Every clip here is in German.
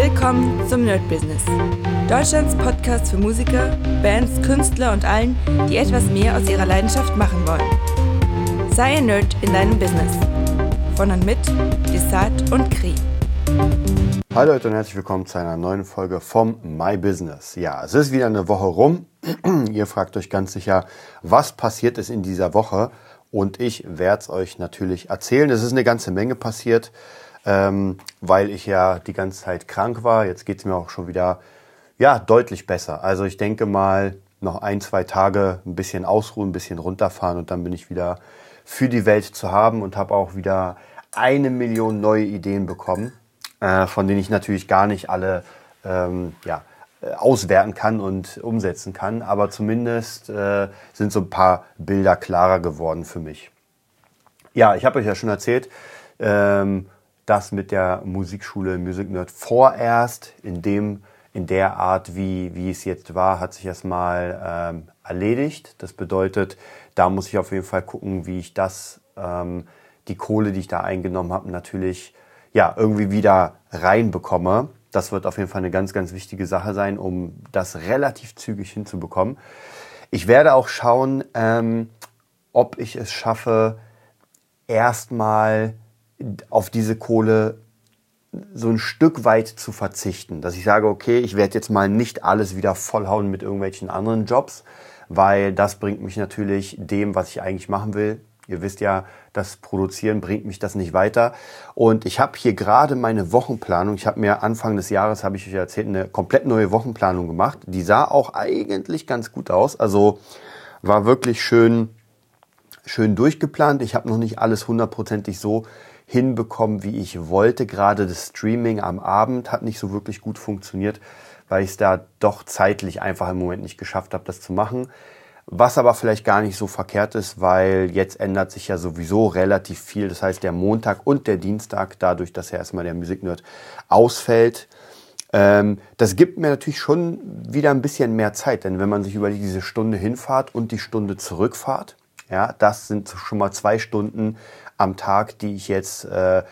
Willkommen zum Nerd Business. Deutschlands Podcast für Musiker, Bands, Künstler und allen, die etwas mehr aus ihrer Leidenschaft machen wollen. Sei ein Nerd in deinem Business. Von und mit Desart und Kri. Hallo Leute und herzlich willkommen zu einer neuen Folge vom My Business. Ja, es ist wieder eine Woche rum. Ihr fragt euch ganz sicher, was passiert ist in dieser Woche? Und ich werde es euch natürlich erzählen. Es ist eine ganze Menge passiert ähm, weil ich ja die ganze Zeit krank war. Jetzt geht es mir auch schon wieder ja, deutlich besser. Also ich denke mal, noch ein, zwei Tage ein bisschen ausruhen, ein bisschen runterfahren und dann bin ich wieder für die Welt zu haben und habe auch wieder eine Million neue Ideen bekommen, äh, von denen ich natürlich gar nicht alle ähm, ja, äh, auswerten kann und umsetzen kann. Aber zumindest äh, sind so ein paar Bilder klarer geworden für mich. Ja, ich habe euch ja schon erzählt, ähm, das mit der Musikschule Music Nerd vorerst in dem in der Art, wie, wie es jetzt war, hat sich erstmal ähm, erledigt. Das bedeutet, da muss ich auf jeden Fall gucken, wie ich das, ähm, die Kohle, die ich da eingenommen habe, natürlich ja, irgendwie wieder reinbekomme. Das wird auf jeden Fall eine ganz, ganz wichtige Sache sein, um das relativ zügig hinzubekommen. Ich werde auch schauen, ähm, ob ich es schaffe, erstmal auf diese Kohle so ein Stück weit zu verzichten. Dass ich sage, okay, ich werde jetzt mal nicht alles wieder vollhauen mit irgendwelchen anderen Jobs, weil das bringt mich natürlich dem, was ich eigentlich machen will. Ihr wisst ja, das Produzieren bringt mich das nicht weiter. Und ich habe hier gerade meine Wochenplanung. Ich habe mir Anfang des Jahres, habe ich euch erzählt, eine komplett neue Wochenplanung gemacht. Die sah auch eigentlich ganz gut aus. Also war wirklich schön, schön durchgeplant. Ich habe noch nicht alles hundertprozentig so hinbekommen, wie ich wollte. Gerade das Streaming am Abend hat nicht so wirklich gut funktioniert, weil ich es da doch zeitlich einfach im Moment nicht geschafft habe, das zu machen. Was aber vielleicht gar nicht so verkehrt ist, weil jetzt ändert sich ja sowieso relativ viel. Das heißt, der Montag und der Dienstag, dadurch, dass ja erstmal der Musiknerd ausfällt, ähm, das gibt mir natürlich schon wieder ein bisschen mehr Zeit. Denn wenn man sich über diese Stunde Hinfahrt und die Stunde Zurückfahrt, ja, das sind schon mal zwei Stunden am Tag, die ich jetzt äh,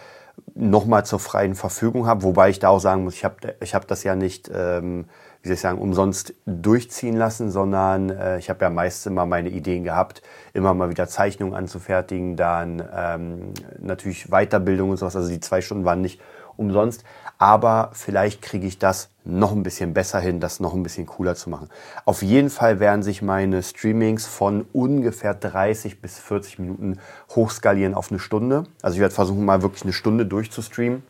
nochmal zur freien Verfügung habe. Wobei ich da auch sagen muss, ich habe ich hab das ja nicht, ähm, wie soll ich sagen, umsonst durchziehen lassen, sondern äh, ich habe ja meist immer meine Ideen gehabt, immer mal wieder Zeichnungen anzufertigen, dann ähm, natürlich Weiterbildung und sowas. Also die zwei Stunden waren nicht umsonst. Aber vielleicht kriege ich das noch ein bisschen besser hin, das noch ein bisschen cooler zu machen. Auf jeden Fall werden sich meine Streamings von ungefähr 30 bis 40 Minuten hochskalieren auf eine Stunde. Also ich werde versuchen, mal wirklich eine Stunde durchzustreamen,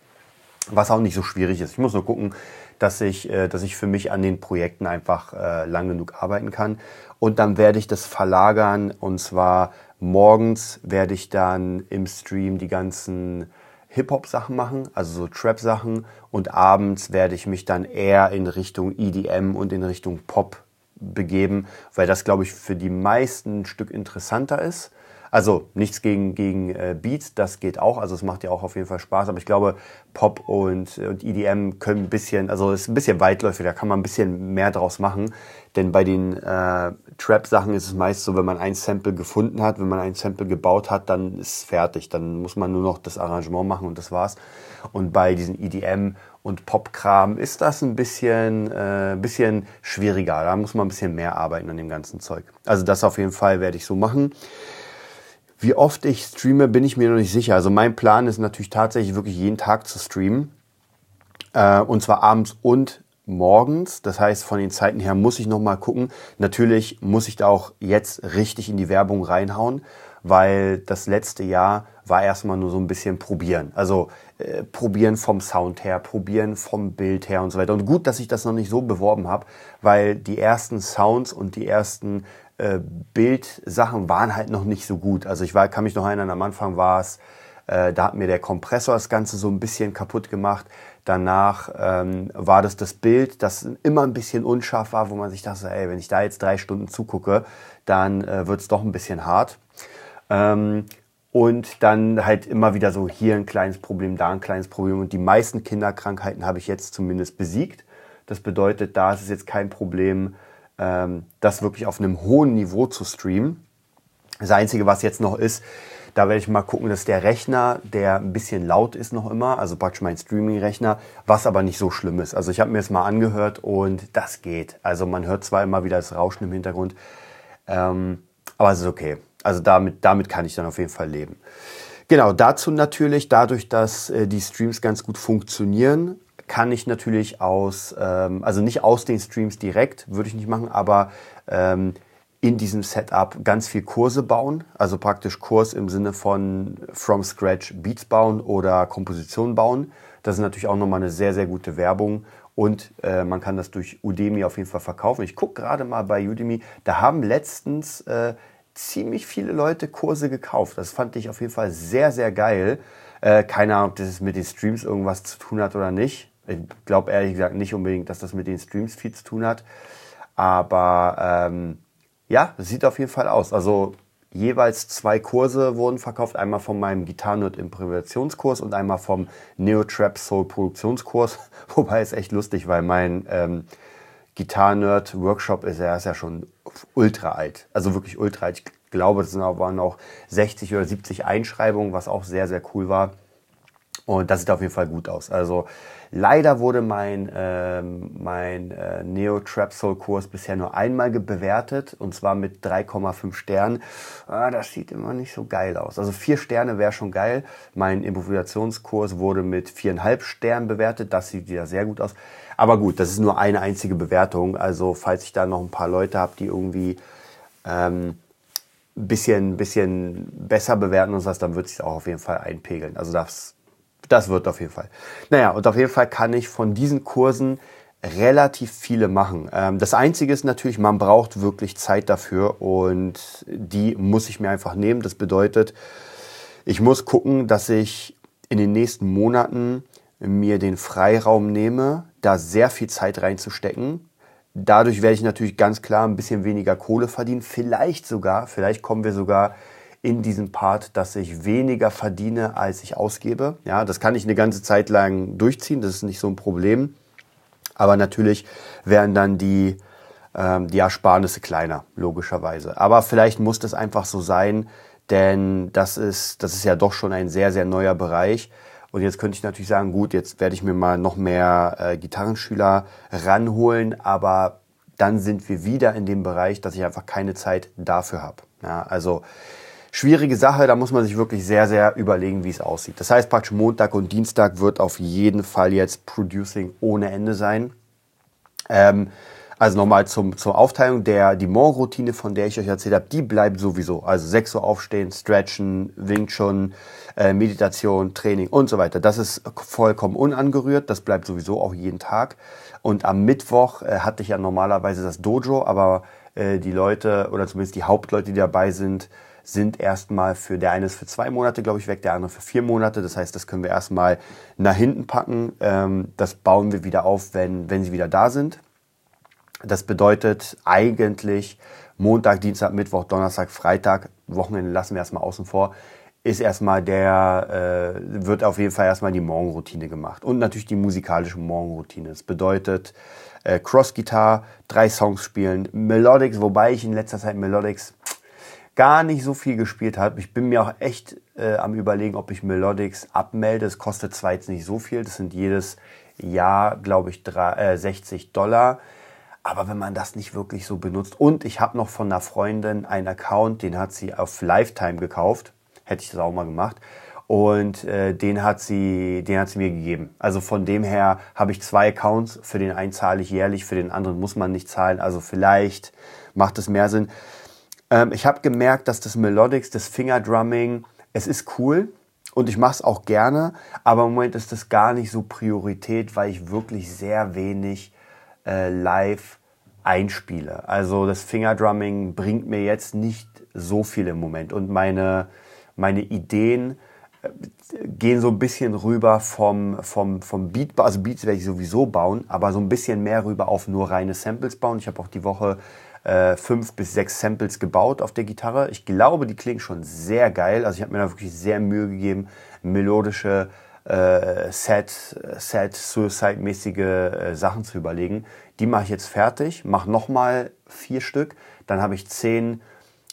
was auch nicht so schwierig ist. Ich muss nur gucken, dass ich, äh, dass ich für mich an den Projekten einfach äh, lang genug arbeiten kann. Und dann werde ich das verlagern und zwar morgens werde ich dann im Stream die ganzen Hip-Hop-Sachen machen, also so Trap-Sachen. Und abends werde ich mich dann eher in Richtung EDM und in Richtung Pop begeben, weil das, glaube ich, für die meisten ein Stück interessanter ist. Also nichts gegen, gegen äh, Beats, das geht auch. Also es macht ja auch auf jeden Fall Spaß. Aber ich glaube, Pop und, und EDM können ein bisschen, also es ist ein bisschen weitläufig, da kann man ein bisschen mehr draus machen. Denn bei den äh, Trap-Sachen ist es meist so, wenn man ein Sample gefunden hat, wenn man ein Sample gebaut hat, dann ist es fertig. Dann muss man nur noch das Arrangement machen und das war's. Und bei diesen EDM und Pop-Kram ist das ein bisschen, äh, bisschen schwieriger. Da muss man ein bisschen mehr arbeiten an dem ganzen Zeug. Also das auf jeden Fall werde ich so machen. Wie oft ich streame, bin ich mir noch nicht sicher. Also mein Plan ist natürlich tatsächlich wirklich jeden Tag zu streamen. Äh, und zwar abends und morgens. Das heißt, von den Zeiten her muss ich nochmal gucken. Natürlich muss ich da auch jetzt richtig in die Werbung reinhauen, weil das letzte Jahr war erstmal nur so ein bisschen probieren. Also äh, probieren vom Sound her, probieren vom Bild her und so weiter. Und gut, dass ich das noch nicht so beworben habe, weil die ersten Sounds und die ersten äh, Bildsachen waren halt noch nicht so gut. Also ich war, kann mich noch erinnern, am Anfang war es, äh, da hat mir der Kompressor das Ganze so ein bisschen kaputt gemacht. Danach ähm, war das das Bild, das immer ein bisschen unscharf war, wo man sich dachte, ey, wenn ich da jetzt drei Stunden zugucke, dann äh, wird es doch ein bisschen hart. Ähm, und dann halt immer wieder so hier ein kleines Problem, da ein kleines Problem. Und die meisten Kinderkrankheiten habe ich jetzt zumindest besiegt. Das bedeutet, da ist es jetzt kein Problem, ähm, das wirklich auf einem hohen Niveau zu streamen. Das Einzige, was jetzt noch ist, Da werde ich mal gucken, dass der Rechner, der ein bisschen laut ist noch immer, also praktisch mein Streaming-Rechner, was aber nicht so schlimm ist. Also ich habe mir es mal angehört und das geht. Also man hört zwar immer wieder das Rauschen im Hintergrund, ähm, aber es ist okay. Also damit, damit kann ich dann auf jeden Fall leben. Genau, dazu natürlich, dadurch, dass äh, die Streams ganz gut funktionieren, kann ich natürlich aus, ähm, also nicht aus den Streams direkt, würde ich nicht machen, aber ähm, in diesem Setup ganz viel Kurse bauen, also praktisch Kurs im Sinne von from scratch Beats bauen oder Komposition bauen. Das ist natürlich auch nochmal eine sehr, sehr gute Werbung und äh, man kann das durch Udemy auf jeden Fall verkaufen. Ich gucke gerade mal bei Udemy, da haben letztens äh, ziemlich viele Leute Kurse gekauft. Das fand ich auf jeden Fall sehr, sehr geil. Äh, keine Ahnung, ob das mit den Streams irgendwas zu tun hat oder nicht. Ich glaube ehrlich gesagt nicht unbedingt, dass das mit den Streams viel zu tun hat. Aber ähm, ja, sieht auf jeden Fall aus. Also jeweils zwei Kurse wurden verkauft. Einmal von meinem Gitarrenerd Improvisationskurs und einmal vom Neo Trap Soul Produktionskurs. Wobei es echt lustig, weil mein ähm, Gitarrenerd Workshop ist ja, ist ja schon ultra alt. Also wirklich ultra alt. Ich glaube, es waren auch 60 oder 70 Einschreibungen, was auch sehr, sehr cool war. Und das sieht auf jeden Fall gut aus. Also leider wurde mein, ähm, mein äh, Neo Trap Soul Kurs bisher nur einmal bewertet und zwar mit 3,5 Sternen. Ah, das sieht immer nicht so geil aus. Also vier Sterne wäre schon geil. Mein Improvisationskurs wurde mit viereinhalb Sternen bewertet. Das sieht wieder sehr gut aus. Aber gut, das ist nur eine einzige Bewertung. Also falls ich da noch ein paar Leute habe, die irgendwie ähm, bisschen, bisschen besser bewerten und was, dann wird sich auch auf jeden Fall einpegeln. Also das das wird auf jeden Fall. Naja, und auf jeden Fall kann ich von diesen Kursen relativ viele machen. Ähm, das Einzige ist natürlich, man braucht wirklich Zeit dafür und die muss ich mir einfach nehmen. Das bedeutet, ich muss gucken, dass ich in den nächsten Monaten mir den Freiraum nehme, da sehr viel Zeit reinzustecken. Dadurch werde ich natürlich ganz klar ein bisschen weniger Kohle verdienen. Vielleicht sogar, vielleicht kommen wir sogar in diesem Part, dass ich weniger verdiene, als ich ausgebe. Ja, das kann ich eine ganze Zeit lang durchziehen, das ist nicht so ein Problem. Aber natürlich werden dann die, ähm, die Ersparnisse kleiner, logischerweise. Aber vielleicht muss das einfach so sein, denn das ist, das ist ja doch schon ein sehr, sehr neuer Bereich. Und jetzt könnte ich natürlich sagen, gut, jetzt werde ich mir mal noch mehr äh, Gitarrenschüler ranholen, aber dann sind wir wieder in dem Bereich, dass ich einfach keine Zeit dafür habe. Ja, also schwierige Sache, da muss man sich wirklich sehr, sehr überlegen, wie es aussieht. Das heißt praktisch Montag und Dienstag wird auf jeden Fall jetzt Producing ohne Ende sein. Ähm, also nochmal zum, zur Aufteilung der, die Morgenroutine, von der ich euch erzählt habe, die bleibt sowieso. Also 6 Uhr aufstehen, stretchen, Wing Chun, äh, Meditation, Training und so weiter. Das ist vollkommen unangerührt. Das bleibt sowieso auch jeden Tag. Und am Mittwoch äh, hatte ich ja normalerweise das Dojo, aber die Leute oder zumindest die Hauptleute, die dabei sind, sind erstmal für, der eine ist für zwei Monate, glaube ich, weg, der andere für vier Monate. Das heißt, das können wir erstmal nach hinten packen. Ähm, das bauen wir wieder auf, wenn, wenn sie wieder da sind. Das bedeutet eigentlich Montag, Dienstag, Mittwoch, Donnerstag, Freitag, Wochenende lassen wir erstmal außen vor, ist erstmal der, äh, wird auf jeden Fall erstmal die Morgenroutine gemacht. Und natürlich die musikalische Morgenroutine. Das bedeutet äh, Cross-Gitarre, drei Songs spielen, Melodics, wobei ich in letzter Zeit Melodics gar nicht so viel gespielt habe. Ich bin mir auch echt äh, am überlegen, ob ich Melodics abmelde. Es kostet zwar jetzt nicht so viel, das sind jedes Jahr, glaube ich, drei, äh, 60 Dollar. Aber wenn man das nicht wirklich so benutzt. Und ich habe noch von einer Freundin einen Account, den hat sie auf Lifetime gekauft. Hätte ich das auch mal gemacht. Und äh, den, hat sie, den hat sie mir gegeben. Also von dem her habe ich zwei Accounts. Für den einen zahle ich jährlich, für den anderen muss man nicht zahlen. Also vielleicht macht es mehr Sinn. Ähm, ich habe gemerkt, dass das Melodics, das Fingerdrumming, es ist cool und ich mache es auch gerne, aber im Moment ist das gar nicht so Priorität, weil ich wirklich sehr wenig äh, live einspiele. Also das Fingerdrumming bringt mir jetzt nicht so viel im Moment und meine, meine Ideen gehen so ein bisschen rüber vom, vom, vom Beat, also Beats werde ich sowieso bauen, aber so ein bisschen mehr rüber auf nur reine Samples bauen. Ich habe auch die Woche äh, fünf bis sechs Samples gebaut auf der Gitarre. Ich glaube, die klingen schon sehr geil. Also ich habe mir da wirklich sehr Mühe gegeben, melodische äh, Set, Set, Suicide-mäßige äh, Sachen zu überlegen. Die mache ich jetzt fertig, mache nochmal vier Stück. Dann habe ich zehn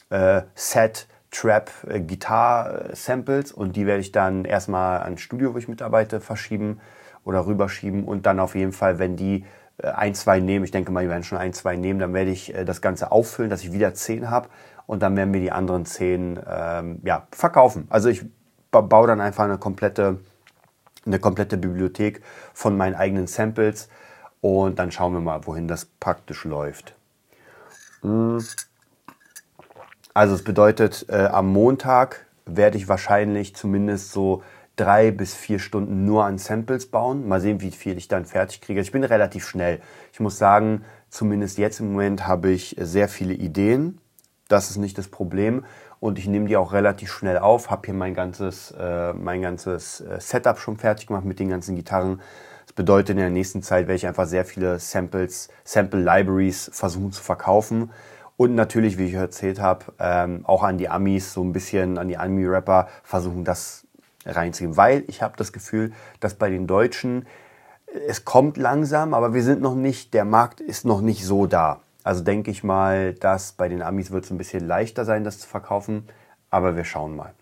äh, Set Trap äh, Samples und die werde ich dann erstmal ans Studio, wo ich mitarbeite, verschieben oder rüberschieben und dann auf jeden Fall, wenn die äh, ein, zwei nehmen, ich denke mal, die werden schon ein, zwei nehmen, dann werde ich äh, das Ganze auffüllen, dass ich wieder zehn habe und dann werden wir die anderen zehn ähm, ja, verkaufen. Also ich baue dann einfach eine komplette, eine komplette Bibliothek von meinen eigenen Samples und dann schauen wir mal, wohin das praktisch läuft. Hm. Also es bedeutet, äh, am Montag werde ich wahrscheinlich zumindest so drei bis vier Stunden nur an Samples bauen. Mal sehen, wie viel ich dann fertig kriege. Ich bin relativ schnell. Ich muss sagen, zumindest jetzt im Moment habe ich sehr viele Ideen. Das ist nicht das Problem. Und ich nehme die auch relativ schnell auf. Habe hier mein ganzes, äh, mein ganzes äh, Setup schon fertig gemacht mit den ganzen Gitarren. Das bedeutet, in der nächsten Zeit werde ich einfach sehr viele Samples, Sample Libraries versuchen zu verkaufen. Und natürlich, wie ich erzählt habe, ähm, auch an die Amis, so ein bisschen an die Ami-Rapper versuchen, das reinzugeben. Weil ich habe das Gefühl, dass bei den Deutschen es kommt langsam, aber wir sind noch nicht, der Markt ist noch nicht so da. Also denke ich mal, dass bei den Amis wird es ein bisschen leichter sein, das zu verkaufen, aber wir schauen mal.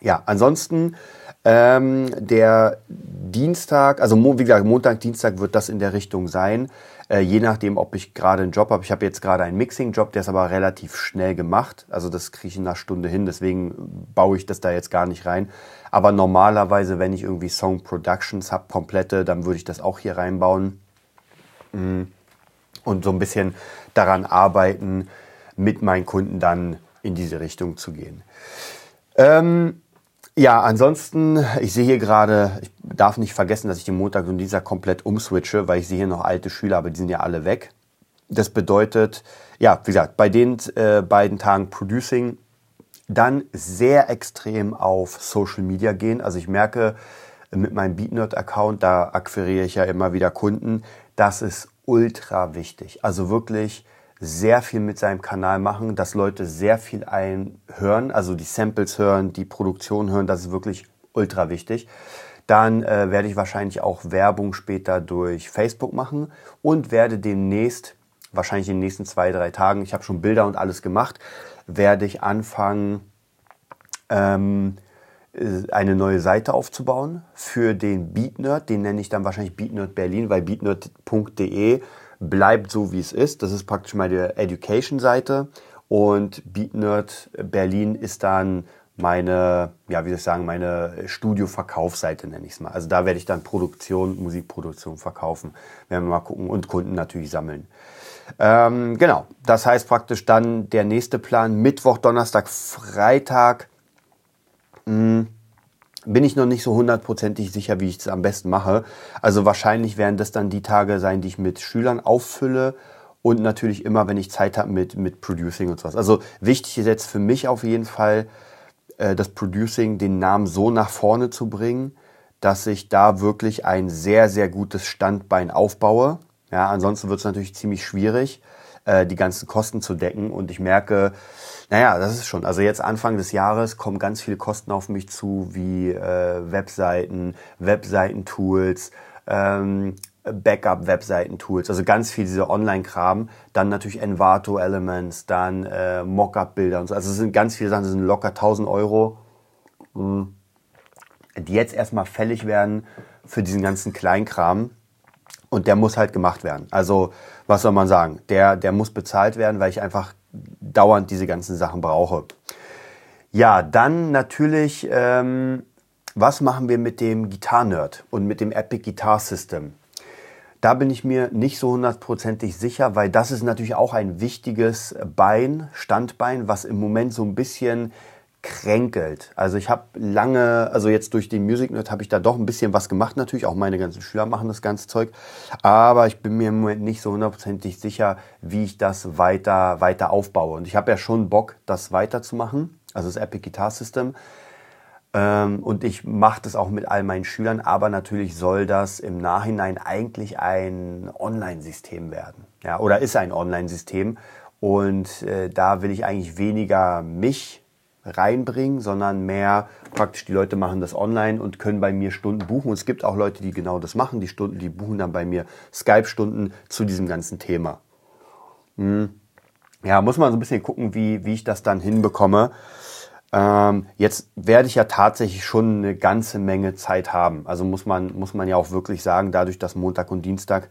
Ja, ansonsten ähm, der Dienstag, also wie gesagt, Montag, Dienstag wird das in der Richtung sein. Äh, je nachdem, ob ich gerade einen Job habe. Ich habe jetzt gerade einen Mixing-Job, der ist aber relativ schnell gemacht. Also das kriege ich in einer Stunde hin, deswegen baue ich das da jetzt gar nicht rein. Aber normalerweise, wenn ich irgendwie Song Productions habe, komplette, dann würde ich das auch hier reinbauen. Mhm. Und so ein bisschen daran arbeiten, mit meinen Kunden dann in diese Richtung zu gehen. Ähm, ja, ansonsten, ich sehe hier gerade, ich darf nicht vergessen, dass ich den Montag und Dienstag komplett umswitche, weil ich sehe hier noch alte Schüler, aber die sind ja alle weg. Das bedeutet, ja, wie gesagt, bei den äh, beiden Tagen Producing dann sehr extrem auf Social Media gehen. Also ich merke mit meinem BeatNerd-Account, da akquiriere ich ja immer wieder Kunden, das ist ultra wichtig. Also wirklich sehr viel mit seinem Kanal machen, dass Leute sehr viel einhören, also die Samples hören, die Produktion hören, das ist wirklich ultra wichtig. Dann äh, werde ich wahrscheinlich auch Werbung später durch Facebook machen und werde demnächst, wahrscheinlich in den nächsten zwei, drei Tagen, ich habe schon Bilder und alles gemacht, werde ich anfangen, ähm, äh, eine neue Seite aufzubauen für den BeatNerd. Den nenne ich dann wahrscheinlich BeatNerd Berlin, weil beatnerd.de bleibt so, wie es ist. Das ist praktisch meine Education-Seite. Und BeatNerd Berlin ist dann meine, ja, wie soll ich sagen, meine Studio-Verkaufsseite nenne ich es mal. Also da werde ich dann Produktion, Musikproduktion verkaufen. Werden wir mal gucken und Kunden natürlich sammeln. Ähm, genau, das heißt praktisch dann der nächste Plan, Mittwoch, Donnerstag, Freitag. Mh, hm, bin ich noch nicht so hundertprozentig sicher, wie ich es am besten mache. Also wahrscheinlich werden das dann die Tage sein, die ich mit Schülern auffülle und natürlich immer, wenn ich Zeit habe mit, mit Producing und sowas. Also wichtig ist jetzt für mich auf jeden Fall, äh, das Producing, den Namen so nach vorne zu bringen, dass ich da wirklich ein sehr, sehr gutes Standbein aufbaue. Ja, ansonsten wird es natürlich ziemlich schwierig, äh, die ganzen Kosten zu decken. Und ich merke, naja, das ist schon. Also jetzt Anfang des Jahres kommen ganz viele Kosten auf mich zu, wie äh, Webseiten, Webseitentools, ähm, Backup-Webseiten-Tools, also ganz viel dieser Online-Kram. Dann natürlich Envato Elements, dann äh, Mockup-Bilder und so. Also es sind ganz viele Sachen, das sind locker 1000 Euro, mh, hm, die jetzt erstmal fällig werden für diesen ganzen Kleinkram. Und der muss halt gemacht werden. Also, was soll man sagen? Der, der muss bezahlt werden, weil ich einfach dauernd diese ganzen Sachen brauche. Ja, dann natürlich, ähm, was machen wir mit dem Gitarre-Nerd und mit dem Epic Guitar System? Da bin ich mir nicht so hundertprozentig sicher, weil das ist natürlich auch ein wichtiges Bein, Standbein, was im Moment so ein bisschen kränkelt. Also ich habe lange, also jetzt durch den Music Nerd habe ich da doch ein bisschen was gemacht natürlich, auch meine ganzen Schüler machen das ganze Zeug, aber ich bin mir im Moment nicht so hundertprozentig sicher, wie ich das weiter, weiter aufbaue. Und ich habe ja schon Bock, das weiterzumachen, also das Epic Guitar System. Ähm, und ich mache das auch mit all meinen Schülern, aber natürlich soll das im Nachhinein eigentlich ein Online-System werden. Ja, oder ist ein Online-System. Und äh, da will ich eigentlich weniger mich reinbringen, sondern mehr praktisch die Leute machen das online und können bei mir Stunden buchen. Und es gibt auch Leute, die genau das machen. Die Stunden, die buchen dann bei mir Skype-Stunden zu diesem ganzen Thema. Hm. Ja, muss man so ein bisschen gucken, wie, wie ich das dann hinbekomme. Ähm, jetzt werde ich ja tatsächlich schon eine ganze Menge Zeit haben. Also muss man, muss man ja auch wirklich sagen, dadurch, dass Montag und Dienstag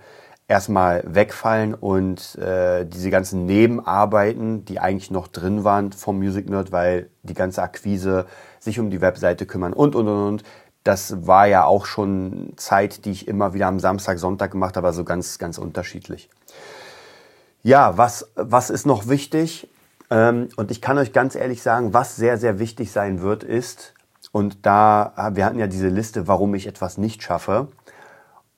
erstmal wegfallen und äh, diese ganzen Nebenarbeiten, die eigentlich noch drin waren vom Music Nerd, weil die ganze Akquise sich um die Webseite kümmern und und und und. Das war ja auch schon Zeit, die ich immer wieder am Samstag, Sonntag gemacht habe, also ganz, ganz unterschiedlich. Ja, was, was ist noch wichtig? Ähm, und ich kann euch ganz ehrlich sagen, was sehr, sehr wichtig sein wird, ist, und da, wir hatten ja diese Liste, warum ich etwas nicht schaffe.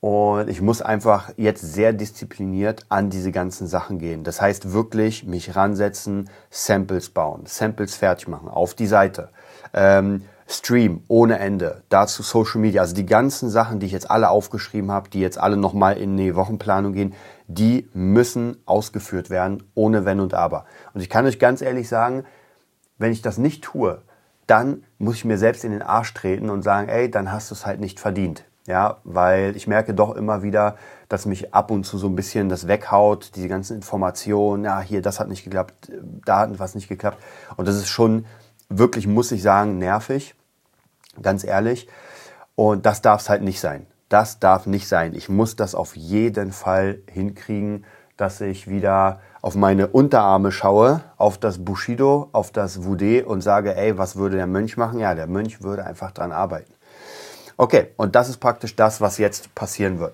Und ich muss einfach jetzt sehr diszipliniert an diese ganzen Sachen gehen. Das heißt wirklich mich ransetzen, Samples bauen, Samples fertig machen auf die Seite. Ähm, Stream ohne Ende, dazu Social Media, also die ganzen Sachen, die ich jetzt alle aufgeschrieben habe, die jetzt alle nochmal in die Wochenplanung gehen, die müssen ausgeführt werden, ohne Wenn und Aber. Und ich kann euch ganz ehrlich sagen, wenn ich das nicht tue, dann muss ich mir selbst in den Arsch treten und sagen, ey, dann hast du es halt nicht verdient. Ja, weil ich merke doch immer wieder, dass mich ab und zu so ein bisschen das weghaut, diese ganzen Informationen, ja, hier, das hat nicht geklappt, da hat was nicht geklappt. Und das ist schon wirklich, muss ich sagen, nervig, ganz ehrlich. Und das darf es halt nicht sein. Das darf nicht sein. Ich muss das auf jeden Fall hinkriegen, dass ich wieder auf meine Unterarme schaue, auf das Bushido, auf das Wudé und sage, ey, was würde der Mönch machen? Ja, der Mönch würde einfach dran arbeiten. Okay, und das ist praktisch das, was jetzt passieren wird.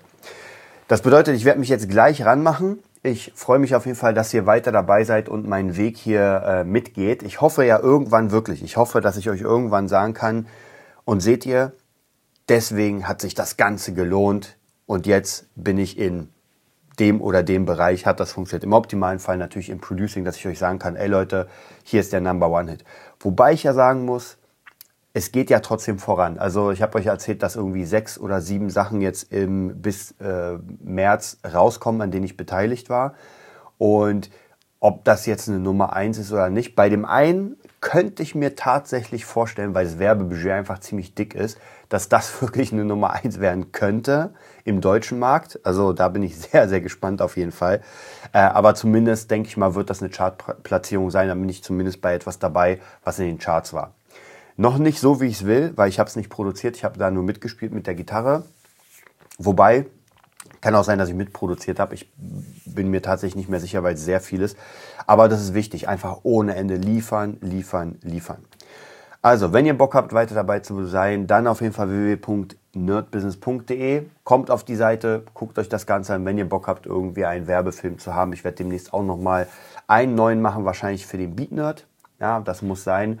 Das bedeutet, ich werde mich jetzt gleich ranmachen. Ich freue mich auf jeden Fall, dass ihr weiter dabei seid und meinen Weg hier äh, mitgeht. Ich hoffe ja irgendwann wirklich, ich hoffe, dass ich euch irgendwann sagen kann, und seht ihr, deswegen hat sich das Ganze gelohnt und jetzt bin ich in dem oder dem Bereich, hat das funktioniert. Im optimalen Fall natürlich im Producing, dass ich euch sagen kann, ey Leute, hier ist der Number One Hit. Wobei ich ja sagen muss, es geht ja trotzdem voran. Also ich habe euch erzählt, dass irgendwie sechs oder sieben Sachen jetzt im, bis äh, März rauskommen, an denen ich beteiligt war. Und ob das jetzt eine Nummer eins ist oder nicht. Bei dem einen könnte ich mir tatsächlich vorstellen, weil das Werbebudget einfach ziemlich dick ist, dass das wirklich eine Nummer eins werden könnte im deutschen Markt. Also da bin ich sehr, sehr gespannt auf jeden Fall. Äh, aber zumindest denke ich mal, wird das eine Chartplatzierung sein. Da bin ich zumindest bei etwas dabei, was in den Charts war. Noch nicht so, wie ich es will, weil ich habe es nicht produziert. Ich habe da nur mitgespielt mit der Gitarre. Wobei, kann auch sein, dass ich mitproduziert habe. Ich bin mir tatsächlich nicht mehr sicher, weil es sehr viel ist. Aber das ist wichtig. Einfach ohne Ende liefern, liefern, liefern. Also, wenn ihr Bock habt, weiter dabei zu sein, dann auf jeden Fall www.nerdbusiness.de. Kommt auf die Seite, guckt euch das Ganze an, wenn ihr Bock habt, irgendwie einen Werbefilm zu haben. Ich werde demnächst auch nochmal einen neuen machen, wahrscheinlich für den Beat Nerd. Ja, das muss sein.